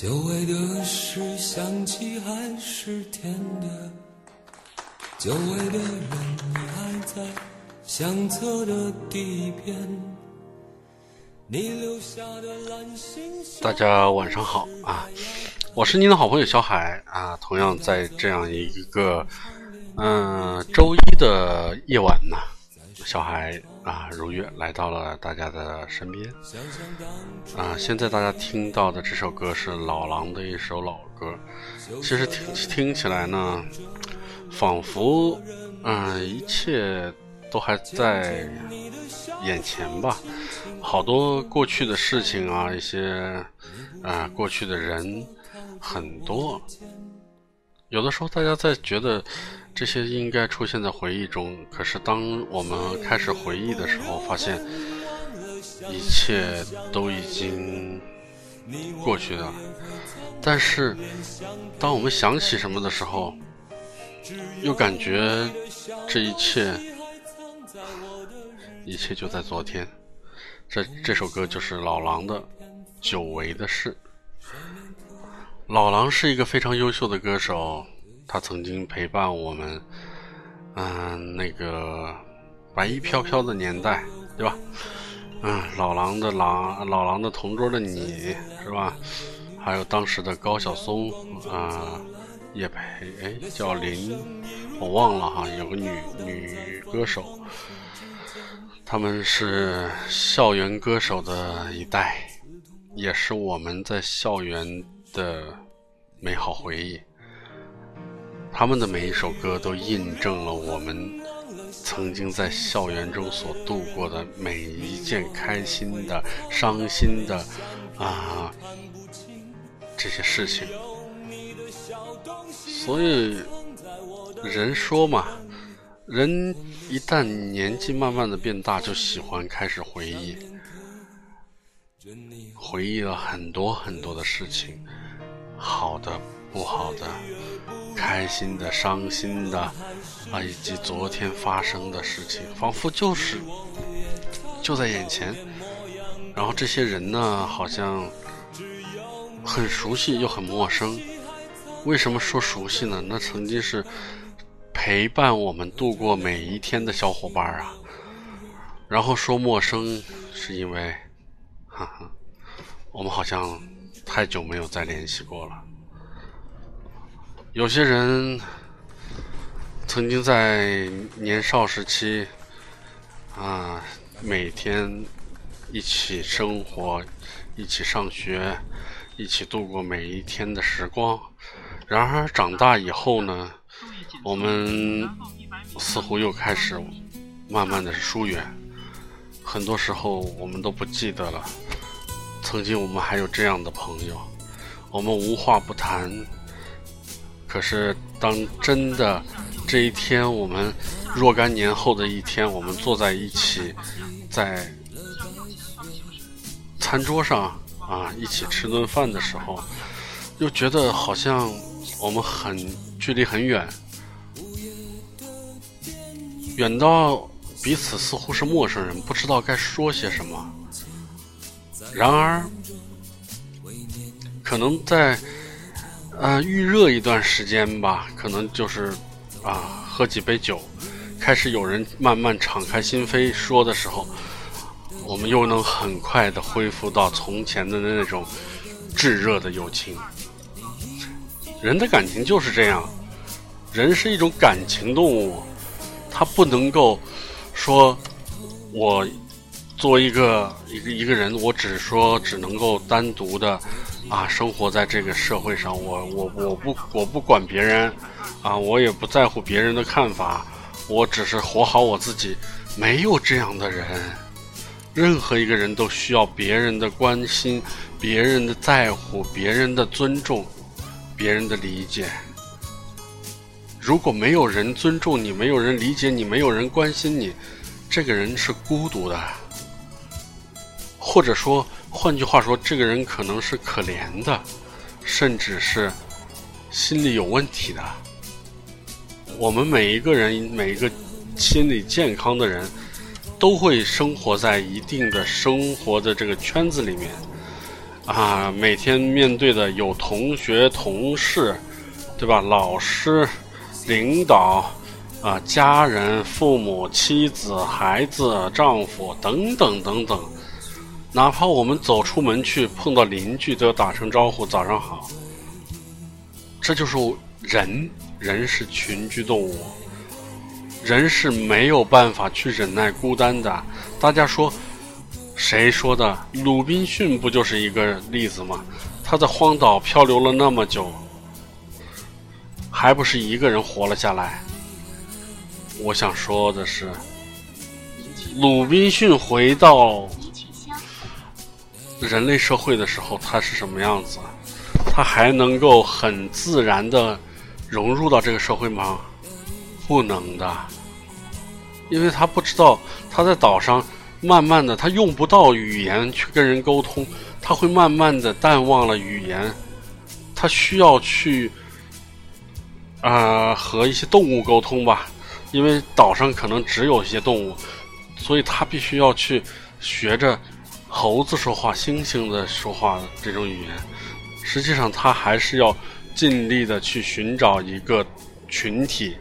久违的是想起还是甜的，久违的人你还在相册的第一篇，你留下的蓝星。大家晚上好啊，我是您的好朋友小海啊。同样在这样一个嗯、周一的夜晚呢，小孩啊如约来到了大家的身边啊。现在大家听到的这首歌是老狼的一首老歌，其实听听起来呢，仿佛嗯、一切都还在眼前吧。好多过去的事情啊，一些啊、过去的人很多。有的时候大家在觉得这些应该出现在回忆中，可是当我们开始回忆的时候，发现一切都已经过去了。但是当我们想起什么的时候，又感觉这一切，一切就在昨天。这这首歌就是老狼的《久违的事》。老狼是一个非常优秀的歌手，他曾经陪伴我们，嗯、那个白衣飘飘的年代，对吧？嗯，老狼的狼，老狼的同桌的你，是吧？还有当时的高晓松，啊、叶培，哎，叫林，我忘了哈，有个女女歌手，他们是校园歌手的一代，也是我们在校园的美好回忆。他们的每一首歌都印证了我们曾经在校园中所度过的每一件开心的、伤心的啊这些事情。所以人说嘛，人一旦年纪慢慢的变大，就喜欢开始回忆，回忆了很多很多的事情，好的、不好的，开心的、伤心的，啊，以及昨天发生的事情，仿佛就是就在眼前。然后这些人呢，好像很熟悉又很陌生。为什么说熟悉呢？那曾经是陪伴我们度过每一天的小伙伴啊。然后说陌生，是因为，哈哈，我们好像太久没有再联系过了。有些人曾经在年少时期啊，每天一起生活，一起上学，一起度过每一天的时光。然而长大以后呢，我们似乎又开始慢慢的疏远，很多时候我们都不记得了，曾经我们还有这样的朋友，我们无话不谈。可是当真的这一天，我们若干年后的一天，我们坐在一起，在餐桌上啊一起吃顿饭的时候，又觉得好像我们很距离很远，远到彼此似乎是陌生人，不知道该说些什么。然而，可能在呃预热一段时间吧，可能就是啊喝几杯酒，开始有人慢慢敞开心扉说的时候，我们又能很快的恢复到从前的那种炙热的友情。人的感情就是这样，人是一种感情动物，他不能够说，我作为一个一个一个人，我只说只能够单独的啊生活在这个社会上，我我我不我不管别人啊，我也不在乎别人的看法，我只是活好我自己，没有这样的人。任何一个人都需要别人的关心，别人的在乎，别人的尊重。别人的理解，如果没有人尊重你，没有人理解你，没有人关心你，这个人是孤独的，或者说，换句话说，这个人可能是可怜的，甚至是心理有问题的。我们每一个人，每一个心理健康的人，都会生活在一定的生活的这个圈子里面，啊，每天面对的有同学、同事，对吧？老师、领导。啊，家人、父母、妻子、孩子、丈夫等等等等，哪怕我们走出门去碰到邻居，都要打声招呼“早上好”。这就是人，人是群居动物，人是没有办法去忍耐孤单的。大家说，谁说的？鲁滨逊不就是一个例子吗？他在荒岛漂流了那么久，还不是一个人活了下来？我想说的是，鲁滨逊回到人类社会的时候，他是什么样子？他还能够很自然的融入到这个社会吗？不能的，因为他不知道他在岛上，慢慢的他用不到语言去跟人沟通，他会慢慢的淡忘了语言，他需要去啊和一些动物沟通吧。因为岛上可能只有一些动物，所以他必须要去学着猴子说话、猩猩的说话这种语言。实际上，他还是要尽力的去寻找一个群体，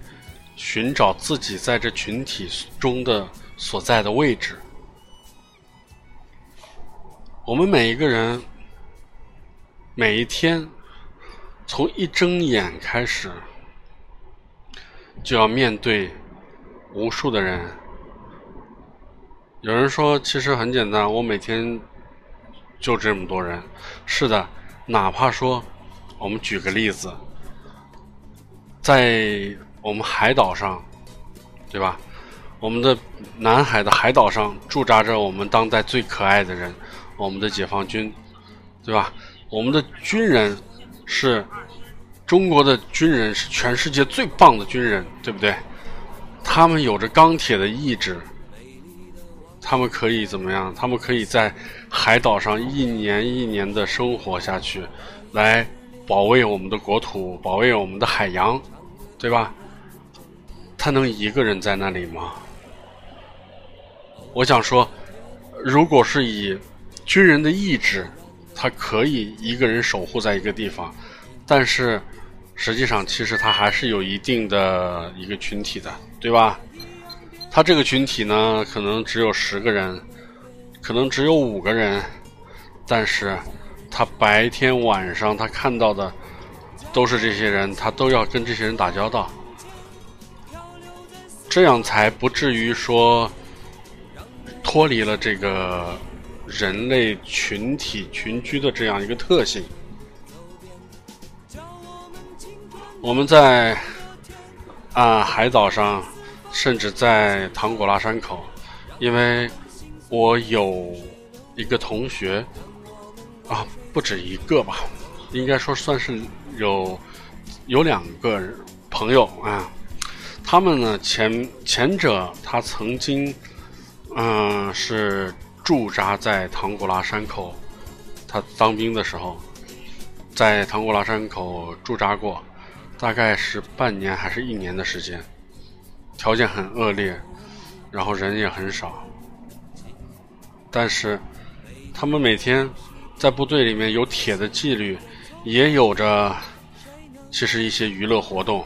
寻找自己在这群体中的所在的位置。我们每一个人，每一天，从一睁眼开始。就要面对无数的人。有人说，其实很简单，我每天就这么多人。是的，哪怕说，我们举个例子，在我们海岛上，对吧？我们的南海的海岛上驻扎着我们当代最可爱的人，我们的解放军，对吧？我们的军人是。中国的军人是全世界最棒的军人，对不对？他们有着钢铁的意志，他们可以怎么样？他们可以在海岛上一年一年的生活下去，来保卫我们的国土，保卫我们的海洋，对吧？他能一个人在那里吗？我想说，如果是以军人的意志，他可以一个人守护在一个地方，但是。实际上，其实他还是有一定的一个群体的，对吧？他这个群体呢，可能只有十个人，可能只有五个人，但是他白天晚上他看到的都是这些人，他都要跟这些人打交道，这样才不至于说脱离了这个人类群体群居的这样一个特性。我们在啊海岛上，甚至在唐古拉山口，因为我有一个同学啊，不止一个吧，应该说算是有有两个朋友啊。他们呢前前者他曾经嗯是驻扎在唐古拉山口，他当兵的时候在唐古拉山口驻扎过。大概是半年还是一年的时间，条件很恶劣，然后人也很少，但是他们每天在部队里面有铁的纪律，也有着其实一些娱乐活动。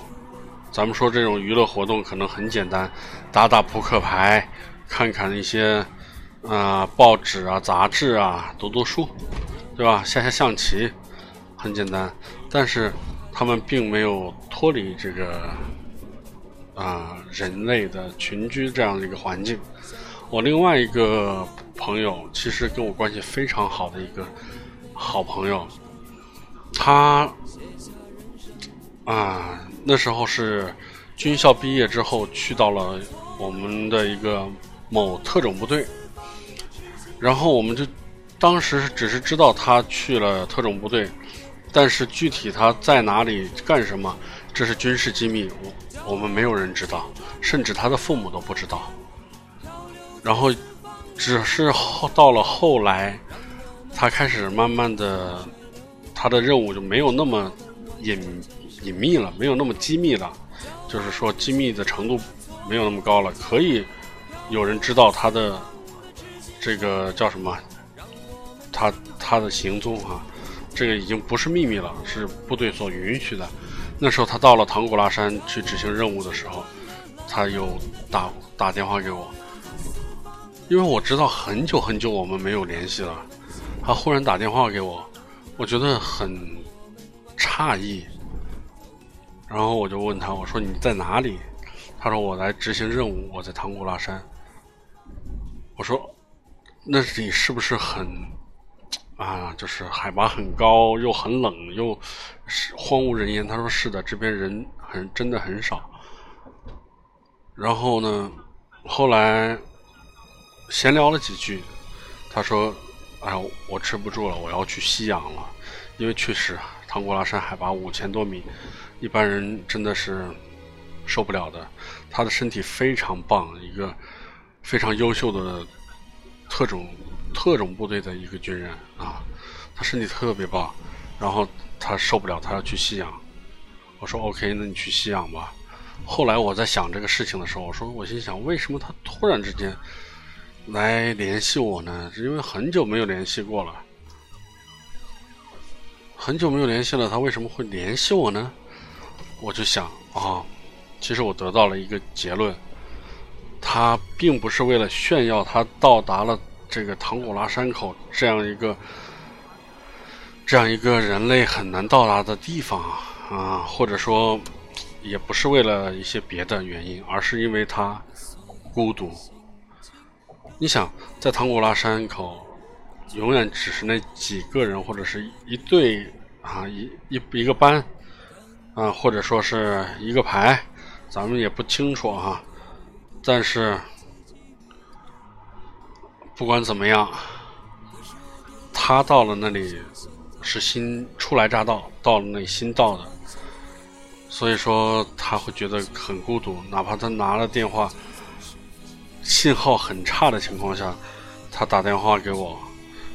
咱们说这种娱乐活动可能很简单，打打扑克牌，看看一些啊报纸啊杂志啊，读读书，对吧？下下象棋，很简单，但是。他们并没有脱离这个啊人类的群居这样的一个环境。我另外一个朋友，其实跟我关系非常好的一个好朋友，他啊那时候是军校毕业之后去到了我们的一个某特种部队，然后我们就当时只是知道他去了特种部队。但是具体他在哪里干什么，这是军事机密，我我们没有人知道，甚至他的父母都不知道。然后只是后到了后来，他开始慢慢的，他的任务就没有那么隐隐秘了，没有那么机密了，就是说机密的程度没有那么高了，可以有人知道他的这个叫什么，他他的行踪啊，这个已经不是秘密了，是部队所允许的。那时候他到了唐古拉山去执行任务的时候，他又打打电话给我，因为我知道很久很久我们没有联系了，他忽然打电话给我，我觉得很诧异，然后我就问他，我说你在哪里？他说我来执行任务，我在唐古拉山。我说那里是不是很？啊，就是海拔很高，又很冷，又是荒无人烟。他说是的，这边人很真的很少。然后呢，后来闲聊了几句，他说：“哎，我吃不住了，我要去吸氧了。因为确实，唐古拉山海拔五千多米，一般人真的是受不了的。他的身体非常棒，一个非常优秀的特种。”特种部队的一个军人啊，他身体特别棒，然后他受不了，他要去吸氧。我说 OK，那你去吸氧吧。后来我在想这个事情的时候，我说我心想，为什么他突然之间来联系我呢？是因为很久没有联系过了，很久没有联系了，他为什么会联系我呢？我就想啊，其实我得到了一个结论，他并不是为了炫耀他到达了。这个唐古拉山口这样一个这样一个人类很难到达的地方啊，啊或者说也不是为了一些别的原因，而是因为他孤独。你想，在唐古拉山口，永远只是那几个人，或者是一队啊，一一一个班啊，或者说是一个排，咱们也不清楚哈，但是。不管怎么样，他到了那里是新初来乍到，到了那里新到的，所以说他会觉得很孤独。哪怕他拿了电话，信号很差的情况下，他打电话给我，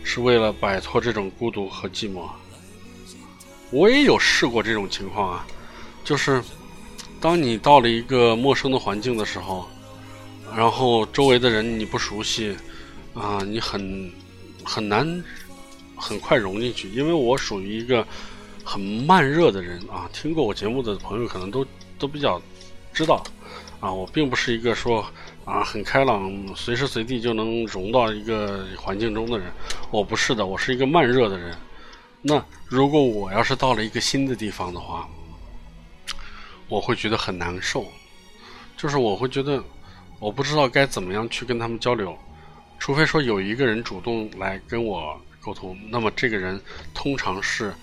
是为了摆脱这种孤独和寂寞。我也有试过这种情况啊，就是当你到了一个陌生的环境的时候，然后周围的人你不熟悉。啊，你很很难很快融进去，因为我属于一个很慢热的人啊。听过我节目的朋友可能都都比较知道啊，我并不是一个说啊很开朗，随时随地就能融到一个环境中的人。我不是的，我是一个慢热的人。那如果我要是到了一个新的地方的话，我会觉得很难受，就是我会觉得我不知道该怎么样去跟他们交流。除非说有一个人主动来跟我沟通，那么这个人通常是，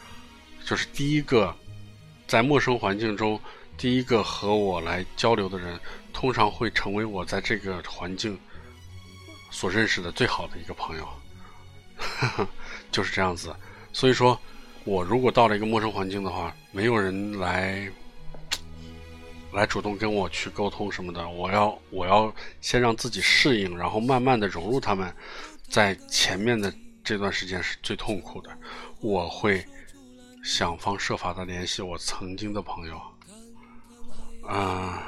就是第一个在陌生环境中第一个和我来交流的人，通常会成为我在这个环境所认识的最好的一个朋友，就是这样子。所以说，我如果到了一个陌生环境的话，没有人来。来主动跟我去沟通什么的，我要我要先让自己适应，然后慢慢的融入他们。在前面的这段时间是最痛苦的，我会想方设法的联系我曾经的朋友。啊，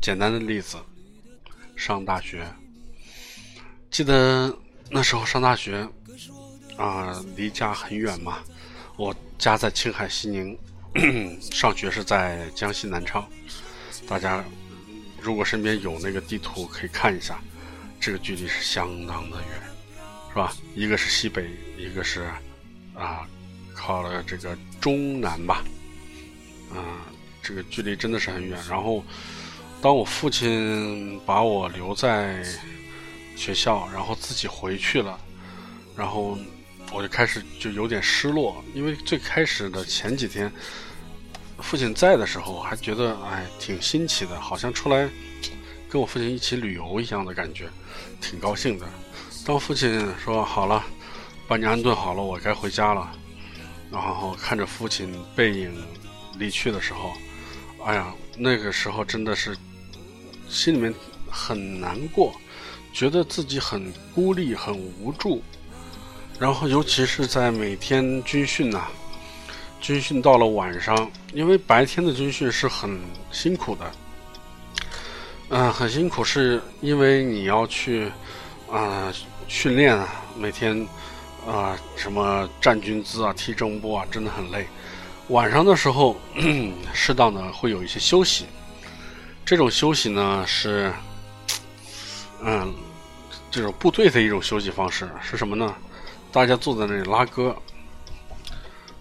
简单的例子，上大学，记得那时候上大学，啊，离家很远嘛，我家在青海西宁。上学是在江西南昌，大家如果身边有那个地图，可以看一下，这个距离是相当的远，是吧？一个是西北，一个是啊，靠了这个中南吧，啊，这个距离真的是很远。然后，当我父亲把我留在学校，然后自己回去了，然后。我就开始就有点失落，因为最开始的前几天，父亲在的时候，还觉得哎挺新奇的，好像出来跟我父亲一起旅游一样的感觉，挺高兴的。当父亲说好了，把你安顿好了，我该回家了，然后看着父亲背影离去的时候，哎呀，那个时候真的是心里面很难过，觉得自己很孤立、很无助。然后，尤其是在每天军训呐，军训到了晚上，因为白天的军训是很辛苦的，嗯，很辛苦，是因为你要去啊训练啊，每天啊什么站军姿啊、踢正步啊，真的很累。晚上的时候，适当的会有一些休息，这种休息呢是，嗯，这种部队的一种休息方式是什么呢？大家坐在那里拉歌，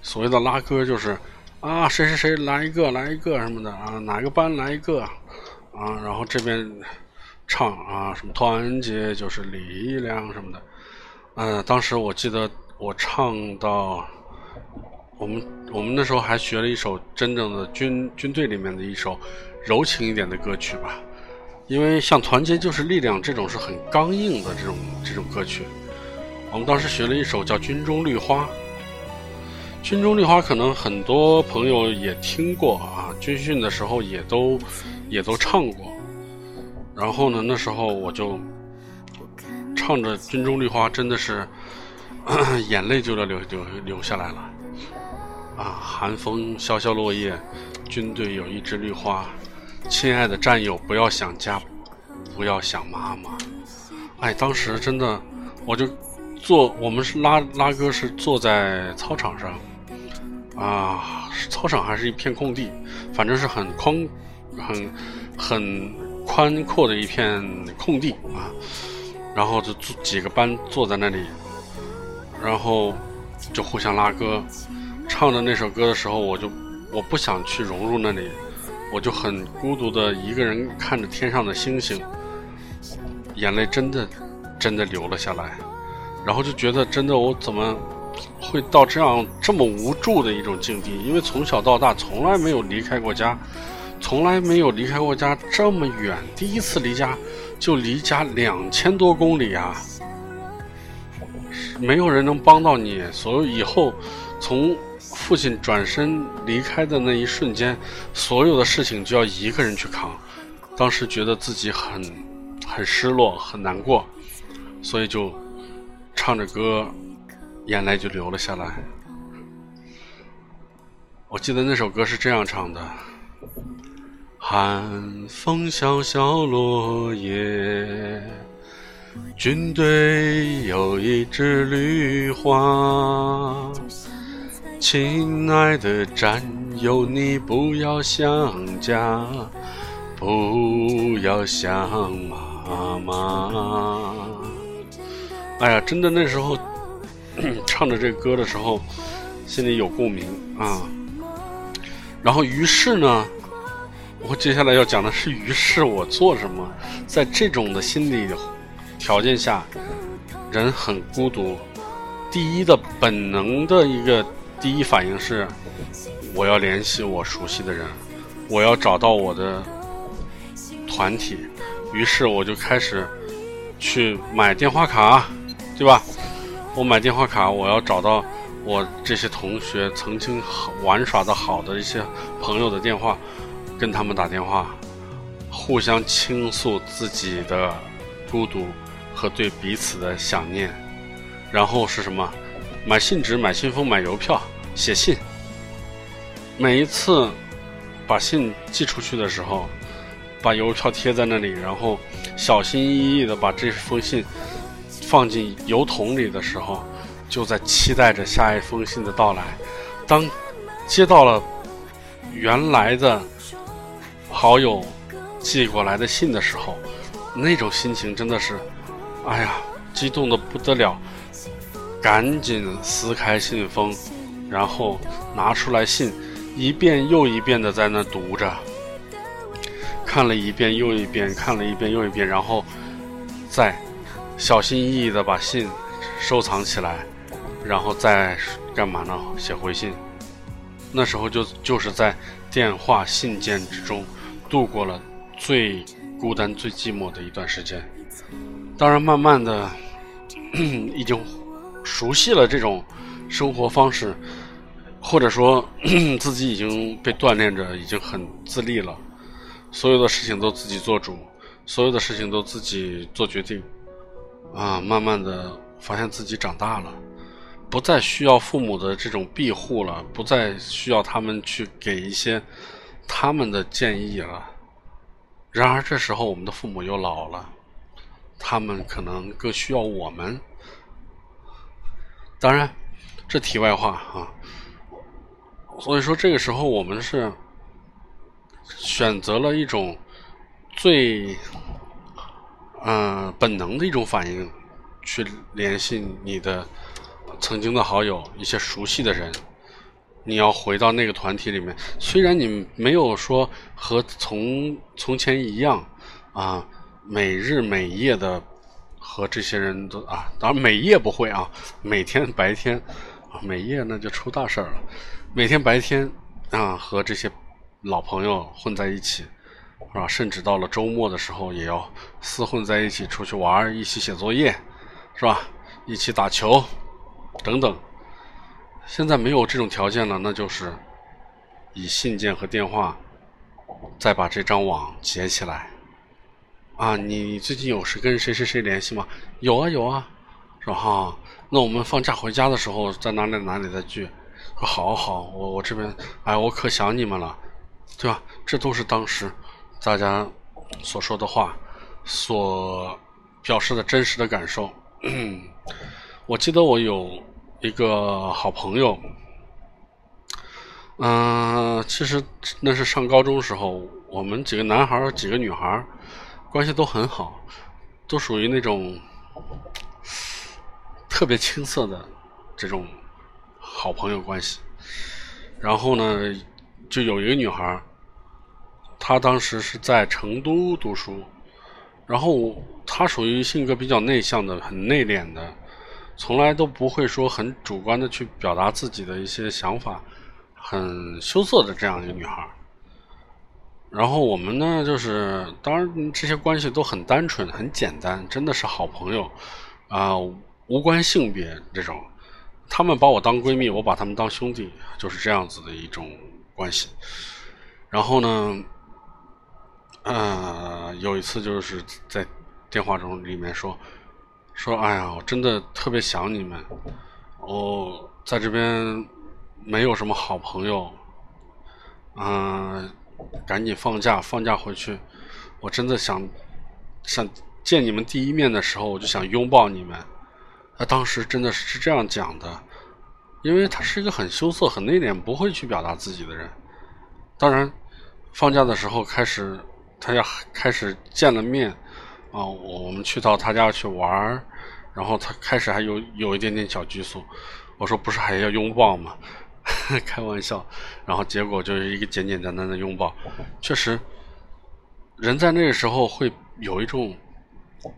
所谓的拉歌就是啊，谁谁谁来一个来一个什么的啊，哪个班来一个啊，然后这边唱啊，什么团结就是力量什么的。嗯，当时我记得我唱到我们我们那时候还学了一首真正的军军队里面的一首柔情一点的歌曲吧，因为像团结就是力量这种是很刚硬的这种这种歌曲。我们当时学了一首叫《军中绿花》，《军中绿花》可能很多朋友也听过啊，军训的时候也都也都唱过。然后呢，那时候我就唱着《军中绿花》，真的是 眼泪就要流流流下来了。啊，寒风萧萧落叶，军队有一枝绿花，亲爱的战友，不要想家，不要想妈妈。哎，当时真的，我就。坐，我们是拉拉歌，是坐在操场上，啊，操场还是一片空地，反正是很宽，很很宽阔的一片空地啊。然后就几个班坐在那里，然后就互相拉歌，唱的那首歌的时候，我就我不想去融入那里，我就很孤独的一个人看着天上的星星，眼泪真的真的流了下来。然后就觉得，真的，我怎么会到这样这么无助的一种境地？因为从小到大从来没有离开过家，从来没有离开过家这么远。第一次离家就离家两千多公里啊！没有人能帮到你，所以以后从父亲转身离开的那一瞬间，所有的事情就要一个人去扛。当时觉得自己很很失落，很难过，所以就。唱着歌，眼泪就流了下来。我记得那首歌是这样唱的：寒风萧萧落叶，军队有一枝绿花。亲爱的战友，你不要想家，不要想妈妈。哎呀，真的那时候 唱着这歌的时候，心里有共鸣啊。然后于是呢，我接下来要讲的是，于是我做什么？在这种的心理条件下，人很孤独。第一的本能的一个第一反应是，我要联系我熟悉的人，我要找到我的团体。于是我就开始去买电话卡。对吧？我买电话卡，我要找到我这些同学曾经玩耍的好的一些朋友的电话，跟他们打电话，互相倾诉自己的孤独和对彼此的想念。然后是什么？买信纸、买信封、买邮票、写信。每一次把信寄出去的时候，把邮票贴在那里，然后小心翼翼的把这封信。放进邮筒里的时候，就在期待着下一封信的到来。当接到了原来的好友寄过来的信的时候，那种心情真的是，哎呀，激动的不得了！赶紧撕开信封，然后拿出来信，一遍又一遍的在那读着，看了一遍又一遍，看了一遍又一遍，然后再。小心翼翼地把信收藏起来，然后再干嘛呢？写回信。那时候就就是在电话信件之中度过了最孤单、最寂寞的一段时间。当然，慢慢的 已经熟悉了这种生活方式，或者说 自己已经被锻炼着，已经很自立了，所有的事情都自己做主。所有的事情都自己做决定，啊，慢慢的发现自己长大了，不再需要父母的这种庇护了，不再需要他们去给一些他们的建议了。然而这时候我们的父母又老了，他们可能更需要我们。当然，这题外话啊。所以说这个时候我们是选择了一种。最，嗯，本能的一种反应，去联系你的曾经的好友，一些熟悉的人。你要回到那个团体里面，虽然你没有说和从从前一样啊，每日每夜的和这些人都啊，当然每夜不会啊，每天白天啊，每夜那就出大事了。每天白天啊，和这些老朋友混在一起。是吧？甚至到了周末的时候，也要厮混在一起出去玩，一起写作业，是吧？一起打球，等等。现在没有这种条件了，那就是以信件和电话，再把这张网结起来。啊，你最近有是跟谁谁谁联系吗？有啊有啊，是吧？哈，那我们放假回家的时候，在哪里哪里再聚？好好，我我这边，哎，我可想你们了，对吧？这都是当时。大家所说的话，所表示的真实的感受。我记得我有一个好朋友，嗯，其实那是上高中时候，我们几个男孩几个女孩关系都很好，都属于那种特别青涩的这种好朋友关系。然后呢，就有一个女孩他当时是在成都读书，然后他属于性格比较内向的、很内敛的，从来都不会说很主观的去表达自己的一些想法，很羞涩的这样一个女孩。然后我们呢，就是当然这些关系都很单纯、很简单，真的是好朋友啊，无关性别这种。他们把我当闺蜜，我把他们当兄弟，就是这样子的一种关系。然后呢？嗯，有一次就是在电话中里面说说，哎呀，我真的特别想你们，我在这边没有什么好朋友，嗯，赶紧放假，放假回去，我真的想想见你们第一面的时候，我就想拥抱你们。他当时真的是这样讲的，因为他是一个很羞涩、很内敛、不会去表达自己的人。当然，放假的时候开始。他要开始见了面，啊，我们去到他家去玩儿，然后他开始还有有一点点小拘束，我说不是还要拥抱吗？开玩笑，然后结果就是一个简简单单的拥抱，确实，人在那个时候会有一种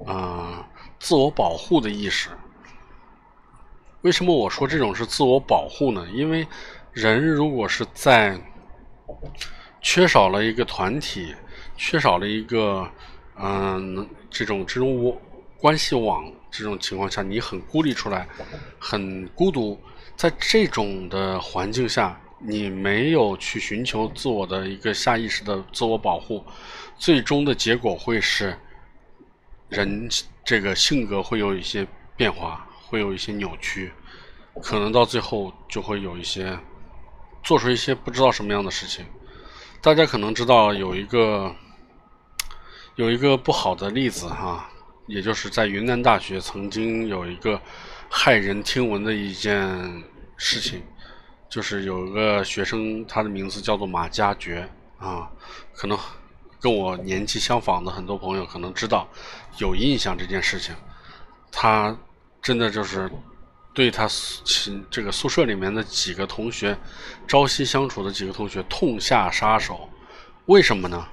啊自我保护的意识。为什么我说这种是自我保护呢？因为人如果是在缺少了一个团体。缺少了一个，嗯，这种这种关系网这种情况下，你很孤立出来，很孤独。在这种的环境下，你没有去寻求自我的一个下意识的自我保护，最终的结果会是人这个性格会有一些变化，会有一些扭曲，可能到最后就会有一些做出一些不知道什么样的事情。大家可能知道有一个。有一个不好的例子哈，也就是在云南大学曾经有一个骇人听闻的一件事情，就是有一个学生，他的名字叫做马加爵啊，可能跟我年纪相仿的很多朋友可能知道有印象这件事情，他真的就是对他这个宿舍里面的几个同学，朝夕相处的几个同学痛下杀手，为什么呢？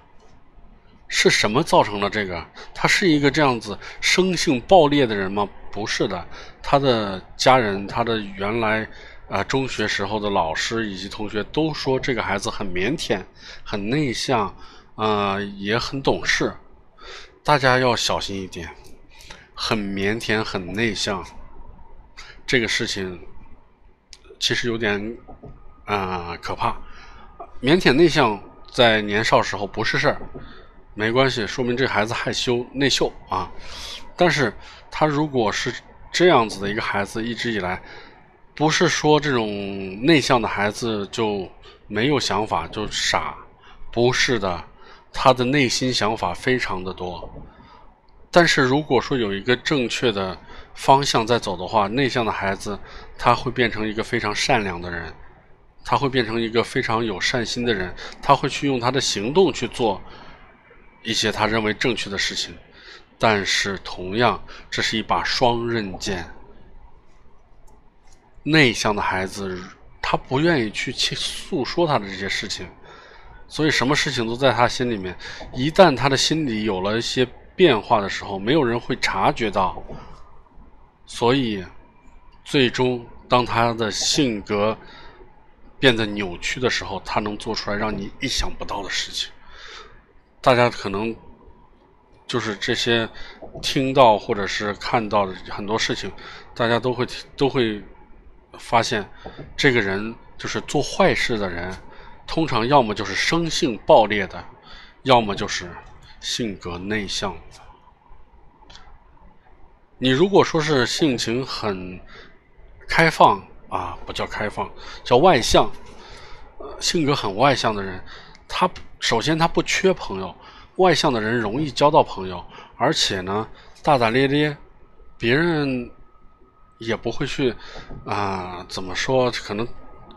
是什么造成了这个？他是一个这样子生性暴烈的人吗？不是的，他的家人、他的原来啊中学时候的老师以及同学都说这个孩子很腼腆、很内向，啊也很懂事。大家要小心一点，很腼腆、很内向，这个事情其实有点啊可怕。腼腆内向在年少时候不是事儿。没关系，说明这孩子害羞内秀啊。但是他如果是这样子的一个孩子，一直以来，不是说这种内向的孩子就没有想法就傻，不是的，他的内心想法非常的多。但是如果说有一个正确的方向在走的话，内向的孩子他会变成一个非常善良的人，他会变成一个非常有善心的人，他会去用他的行动去做一些他认为正确的事情。但是同样，这是一把双刃剑。内向的孩子，他不愿意去去诉说他的这些事情，所以什么事情都在他心里面。一旦他的心里有了一些变化的时候，没有人会察觉到。所以，最终当他的性格变得扭曲的时候，他能做出来让你意想不到的事情。大家可能。就是这些听到或者是看到的很多事情，大家都会都会发现，这个人就是做坏事的人，通常要么就是生性暴烈的，要么就是性格内向。你如果说是性情很开放啊，不叫开放，叫外向，性格很外向的人，他首先他不缺朋友。外向的人容易交到朋友，而且呢，大大咧咧，别人也不会去啊，怎么说？可能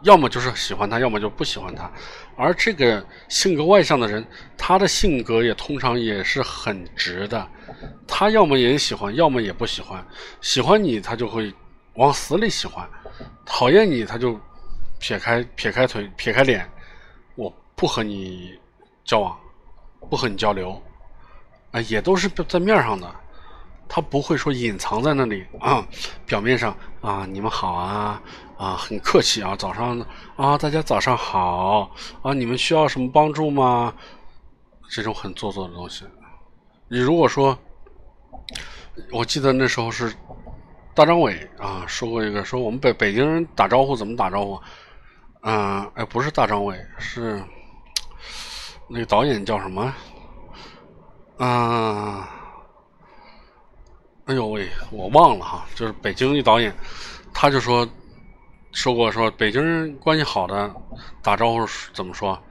要么就是喜欢他，要么就不喜欢他。而这个性格外向的人，他的性格也通常也是很直的，他要么也喜欢，要么也不喜欢。喜欢你，他就会往死里喜欢；讨厌你，他就撇开撇开腿，撇开脸，我不和你交往。不和你交流，啊，也都是在面上的，他不会说隐藏在那里啊。表面上啊，你们好啊，啊，很客气啊，早上啊，大家早上好啊，你们需要什么帮助吗？这种很做作的东西。你如果说，我记得那时候是大张伟啊说过一个，说我们北北京人打招呼怎么打招呼？嗯，哎，不是大张伟，是。那个导演叫什么？啊，哎呦喂，我忘了哈，就是北京一导演，他就说说过说北京人关系好的打招呼怎么说？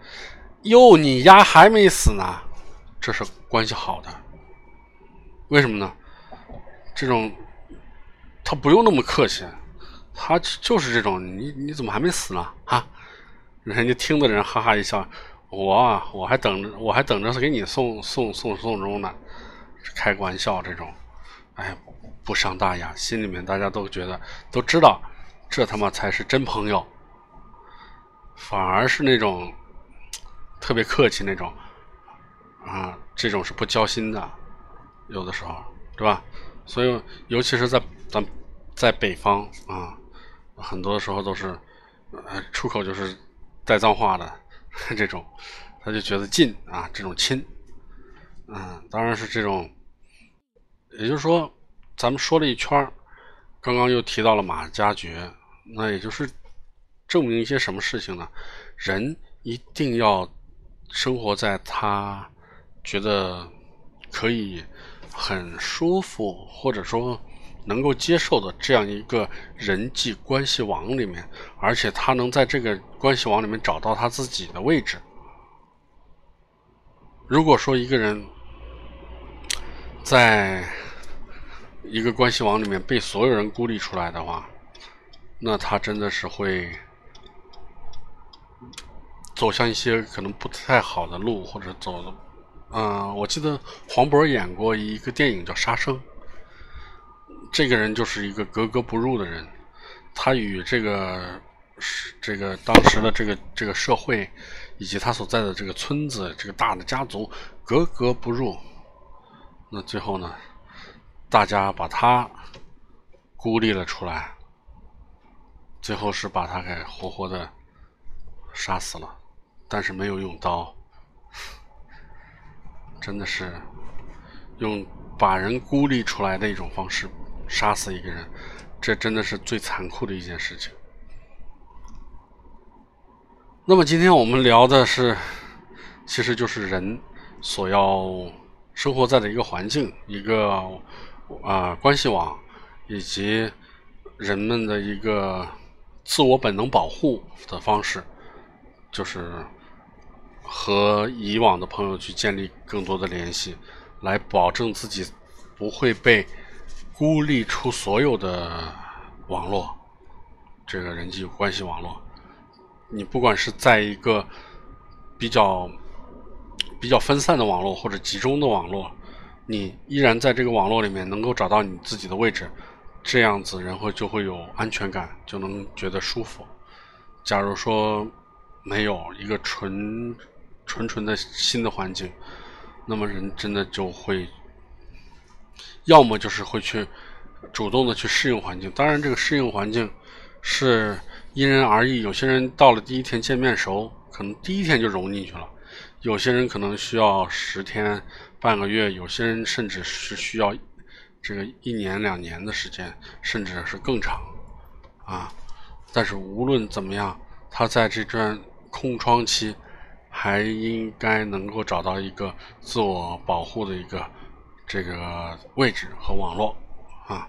哟，你丫还没死呢，这是关系好的。为什么呢？这种他不用那么客气，他就是这种，你你怎么还没死呢？哈，人家听的人哈哈一笑。我啊，我还等着，我还等着给你送送送送终呢，开个玩笑这种，哎，不伤大雅，心里面大家都觉得都知道，这他妈才是真朋友，反而是那种特别客气那种，啊，这种是不交心的，有的时候，对吧？所以，尤其是在咱在北方啊，很多时候都是，呃，出口就是带脏话的。这种，他就觉得近啊，这种亲，嗯，当然是这种，也就是说，咱们说了一圈刚刚又提到了马加爵，那也就是证明一些什么事情呢？人一定要生活在他觉得可以很舒服，或者说。能够接受的这样一个人际关系网里面，而且他能在这个关系网里面找到他自己的位置。如果说一个人在一个关系网里面被所有人孤立出来的话，那他真的是会走向一些可能不太好的路，或者走的……嗯，我记得黄渤演过一个电影叫《杀生》。这个人就是一个格格不入的人，他与这个这个当时的这个这个社会，以及他所在的这个村子、这个大的家族格格不入。那最后呢，大家把他孤立了出来，最后是把他给活活的杀死了，但是没有用刀，真的是用把人孤立出来的一种方式。杀死一个人，这真的是最残酷的一件事情。那么今天我们聊的是，其实就是人所要生活在的一个环境，一个啊关系网，以及人们的一个自我本能保护的方式，就是和以往的朋友去建立更多的联系，来保证自己不会被孤立出所有的网络，这个人际关系网络。你不管是在一个比较比较分散的网络或者集中的网络，你依然在这个网络里面能够找到你自己的位置，这样子人会就会有安全感，就能觉得舒服。假如说没有一个纯纯纯的新的环境，那么人真的就会要么就是会去主动的去适应环境，当然这个适应环境是。因人而异，有些人到了第一天见面熟，可能第一天就融进去了；有些人可能需要十天、半个月，有些人甚至是需要这个一年、两年的时间，甚至是更长啊。但是无论怎么样，他在这段空窗期还应该能够找到一个自我保护的一个这个位置和网络啊。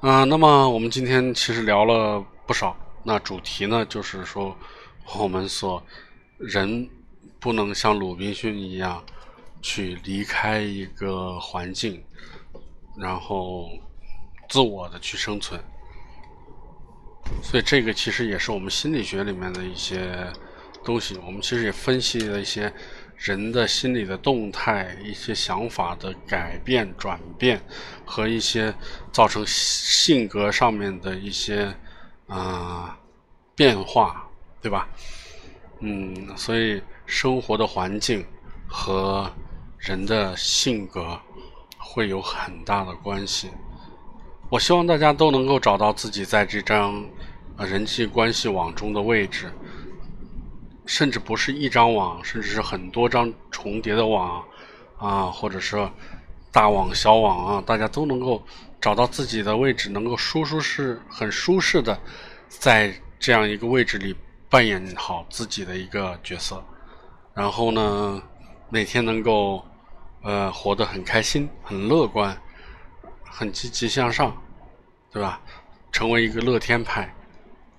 嗯，那么我们今天其实聊了。不少，那主题呢，就是说，我们所人不能像鲁滨逊一样去离开一个环境，然后自我的去生存。所以这个其实也是我们心理学里面的一些东西。我们其实也分析了一些人的心理的动态、一些想法的改变、转变和一些造成性格上面的一些。啊，变化，对吧？嗯，所以生活的环境和人的性格会有很大的关系。我希望大家都能够找到自己在这张人际关系网中的位置，甚至不是一张网，甚至是很多张重叠的网啊，或者说大网小网啊，大家都能够。找到自己的位置，能够舒舒适、很舒适的在这样一个位置里扮演好自己的一个角色，然后呢，每天能够呃活得很开心、很乐观、很积极向上，对吧？成为一个乐天派，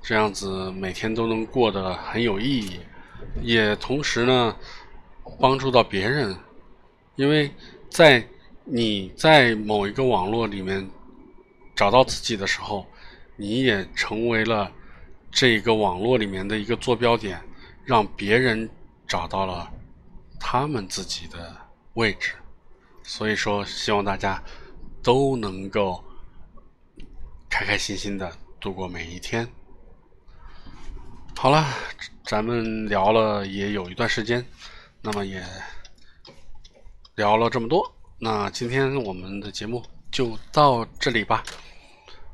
这样子每天都能过得很有意义，也同时呢帮助到别人，因为在。你在某一个网络里面找到自己的时候，你也成为了这个网络里面的一个坐标点，让别人找到了他们自己的位置。所以说，希望大家都能够开开心心的度过每一天。好了，咱们聊了也有一段时间，那么也聊了这么多。那今天我们的节目就到这里吧，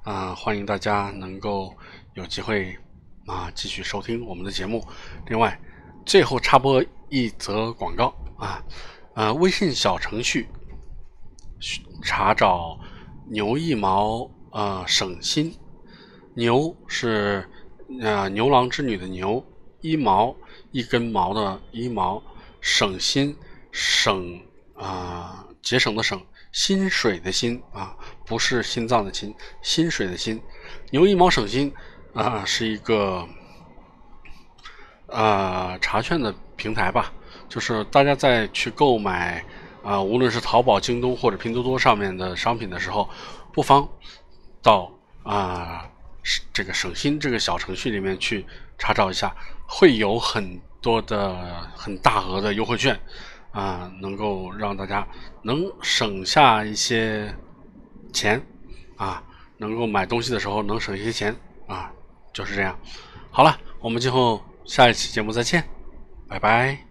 啊，欢迎大家能够有机会啊继续收听我们的节目。另外，最后插播一则广告啊，呃，微信小程序查找“牛一毛”呃省心，牛是呃牛郎织女的牛，一毛一根毛的一毛，省心省啊。节省的省，薪水的薪啊，不是心脏的心，薪水的薪。牛一毛省心啊，是一个呃查券的平台吧，就是大家在去购买啊，无论是淘宝、京东或者拼多多上面的商品的时候，不妨到啊这个省心这个小程序里面去查找一下，会有很多的很大额的优惠券。啊，能够让大家能省下一些钱啊，能够买东西的时候能省一些钱啊，就是这样。好了，我们今后下一期节目再见，拜拜。